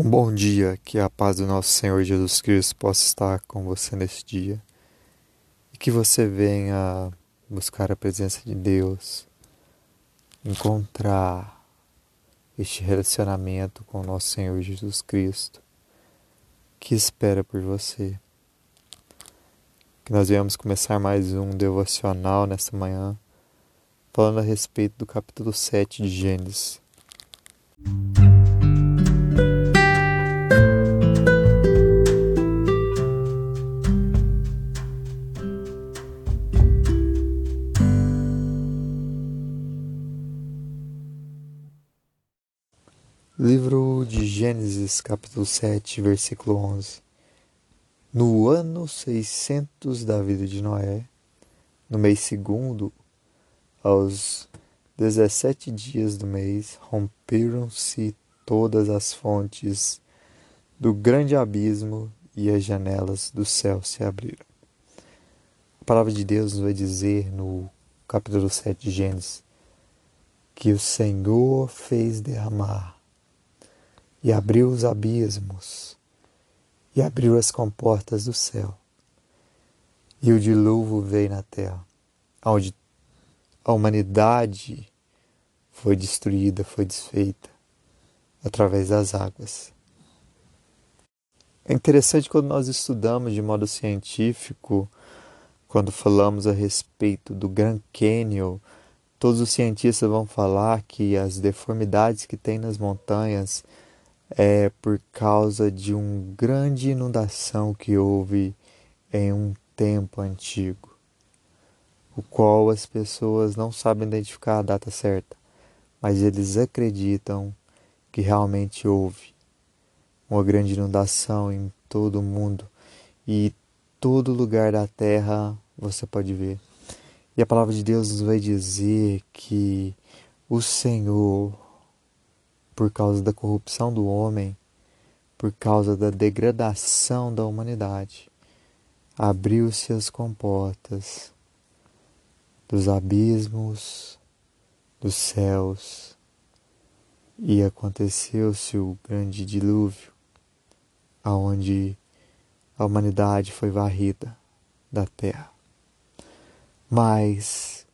Um bom dia, que a paz do nosso Senhor Jesus Cristo possa estar com você neste dia e que você venha buscar a presença de Deus, encontrar este relacionamento com o nosso Senhor Jesus Cristo que espera por você. Que nós venhamos começar mais um devocional nesta manhã, falando a respeito do capítulo 7 de Gênesis. Livro de Gênesis, capítulo 7, versículo 11. No ano 600 da vida de Noé, no mês segundo, aos 17 dias do mês, romperam-se todas as fontes do grande abismo e as janelas do céu se abriram. A palavra de Deus nos vai dizer no capítulo 7 de Gênesis que o Senhor fez derramar e abriu os abismos, e abriu as comportas do céu. E o dilúvio veio na terra, onde a humanidade foi destruída, foi desfeita através das águas. É interessante quando nós estudamos de modo científico, quando falamos a respeito do Grand Canyon, todos os cientistas vão falar que as deformidades que tem nas montanhas é por causa de uma grande inundação que houve em um tempo antigo, o qual as pessoas não sabem identificar a data certa, mas eles acreditam que realmente houve uma grande inundação em todo o mundo e todo lugar da terra você pode ver. E a palavra de Deus nos vai dizer que o Senhor por causa da corrupção do homem, por causa da degradação da humanidade, abriu-se as comportas dos abismos, dos céus, e aconteceu-se o grande dilúvio, aonde a humanidade foi varrida da terra. Mas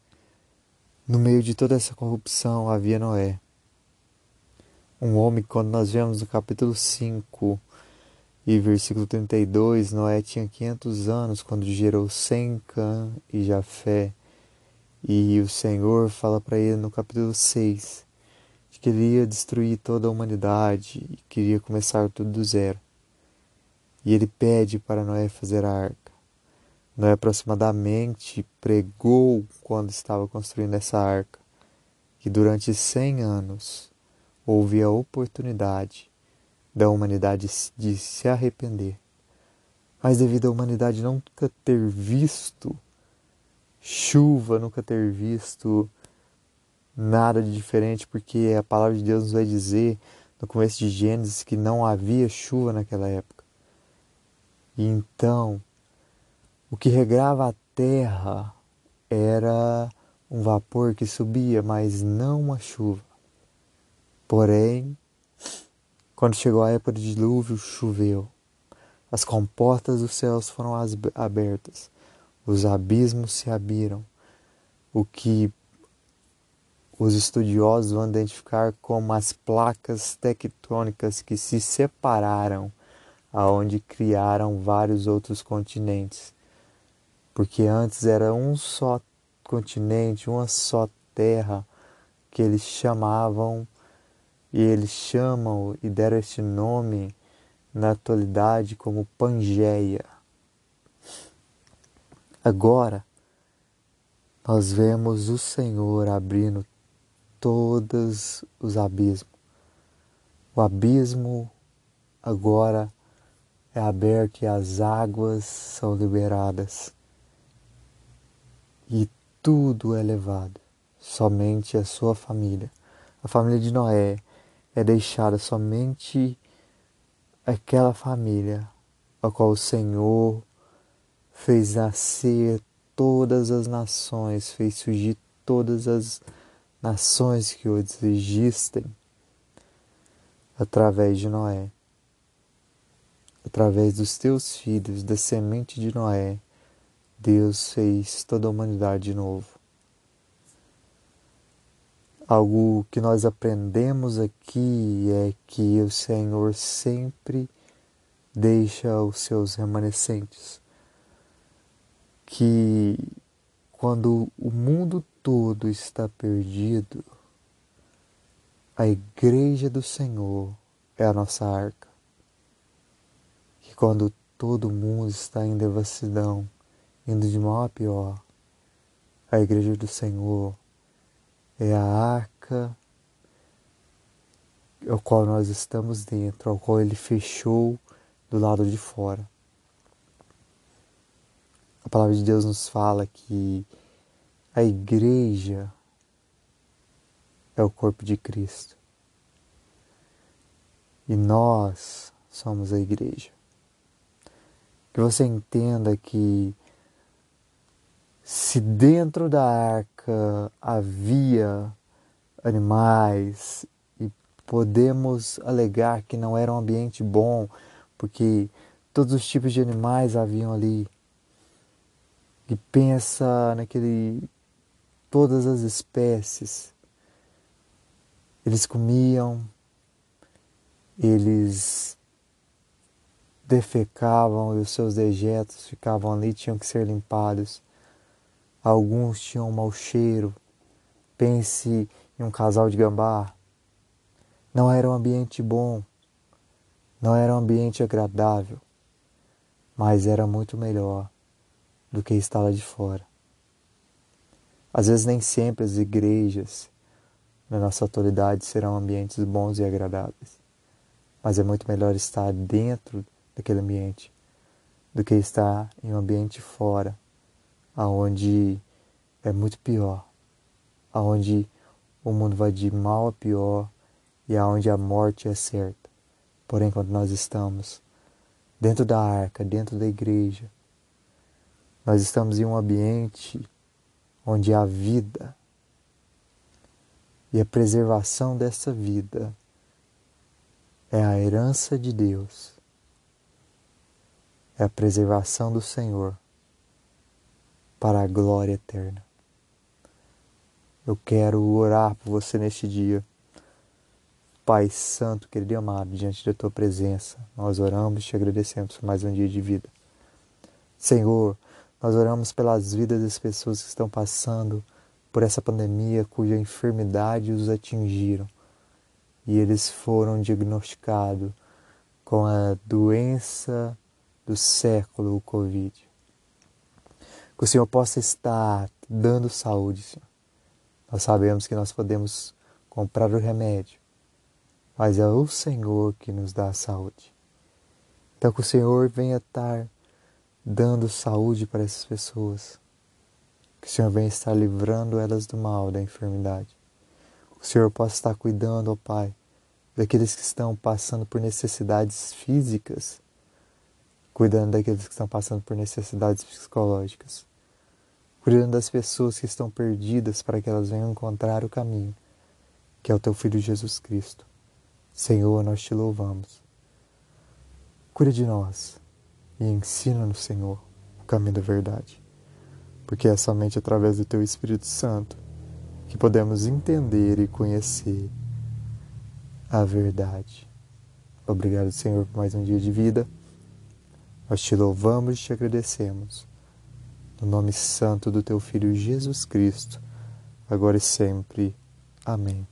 no meio de toda essa corrupção havia Noé, um homem, quando nós vemos no capítulo 5 e versículo 32, Noé tinha 500 anos quando gerou Sem, e Jafé. E o Senhor fala para ele no capítulo 6 de que ele ia destruir toda a humanidade e queria começar tudo do zero. E ele pede para Noé fazer a arca. Noé aproximadamente pregou quando estava construindo essa arca que durante 100 anos houve a oportunidade da humanidade de se arrepender. Mas devido à humanidade nunca ter visto chuva, nunca ter visto nada de diferente, porque a palavra de Deus nos vai dizer no começo de Gênesis que não havia chuva naquela época. E então, o que regrava a terra era um vapor que subia, mas não uma chuva. Porém, quando chegou a época do dilúvio, choveu. As comportas dos céus foram abertas, os abismos se abriram, o que os estudiosos vão identificar como as placas tectônicas que se separaram, aonde criaram vários outros continentes. Porque antes era um só continente, uma só terra que eles chamavam e eles chamam e deram este nome na atualidade como Pangeia. Agora, nós vemos o Senhor abrindo todos os abismos. O abismo agora é aberto e as águas são liberadas. E tudo é levado, somente a sua família, a família de Noé, é deixada somente aquela família a qual o Senhor fez nascer todas as nações, fez surgir todas as nações que hoje existem através de Noé. através dos teus filhos, da semente de Noé, Deus fez toda a humanidade de novo. Algo que nós aprendemos aqui é que o Senhor sempre deixa os seus remanescentes. Que quando o mundo todo está perdido, a igreja do Senhor é a nossa arca. Que quando todo mundo está em devassidão, indo de mal a pior, a igreja do Senhor é a arca ao qual nós estamos dentro, ao qual ele fechou do lado de fora. A palavra de Deus nos fala que a igreja é o corpo de Cristo. E nós somos a igreja. Que você entenda que se dentro da arca havia animais e podemos alegar que não era um ambiente bom, porque todos os tipos de animais haviam ali. E pensa naquele todas as espécies. Eles comiam, eles defecavam e os seus dejetos ficavam ali, tinham que ser limpados. Alguns tinham um mau cheiro. Pense em um casal de gambá. Não era um ambiente bom, não era um ambiente agradável, mas era muito melhor do que estar lá de fora. Às vezes, nem sempre as igrejas na nossa atualidade serão ambientes bons e agradáveis, mas é muito melhor estar dentro daquele ambiente do que estar em um ambiente fora aonde é muito pior, aonde o mundo vai de mal a pior e aonde a morte é certa. Porém, quando nós estamos dentro da arca, dentro da igreja, nós estamos em um ambiente onde há vida e a preservação dessa vida é a herança de Deus, é a preservação do Senhor para a glória eterna. Eu quero orar por você neste dia. Pai Santo, querido e amado, diante da tua presença, nós oramos e te agradecemos por mais um dia de vida. Senhor, nós oramos pelas vidas das pessoas que estão passando por essa pandemia cuja enfermidade os atingiram e eles foram diagnosticados com a doença do século, o Covid. Que o Senhor possa estar dando saúde, Senhor. Nós sabemos que nós podemos comprar o remédio, mas é o Senhor que nos dá a saúde. Então que o Senhor venha estar dando saúde para essas pessoas. Que o Senhor venha estar livrando elas do mal, da enfermidade. Que o Senhor possa estar cuidando, ó Pai, daqueles que estão passando por necessidades físicas cuidando daqueles que estão passando por necessidades psicológicas, cuidando das pessoas que estão perdidas para que elas venham encontrar o caminho, que é o teu Filho Jesus Cristo. Senhor, nós te louvamos. Cuida de nós e ensina-nos, Senhor, o caminho da verdade, porque é somente através do teu Espírito Santo que podemos entender e conhecer a verdade. Obrigado, Senhor, por mais um dia de vida. Nós te louvamos e te agradecemos. No nome santo do teu Filho Jesus Cristo, agora e sempre. Amém.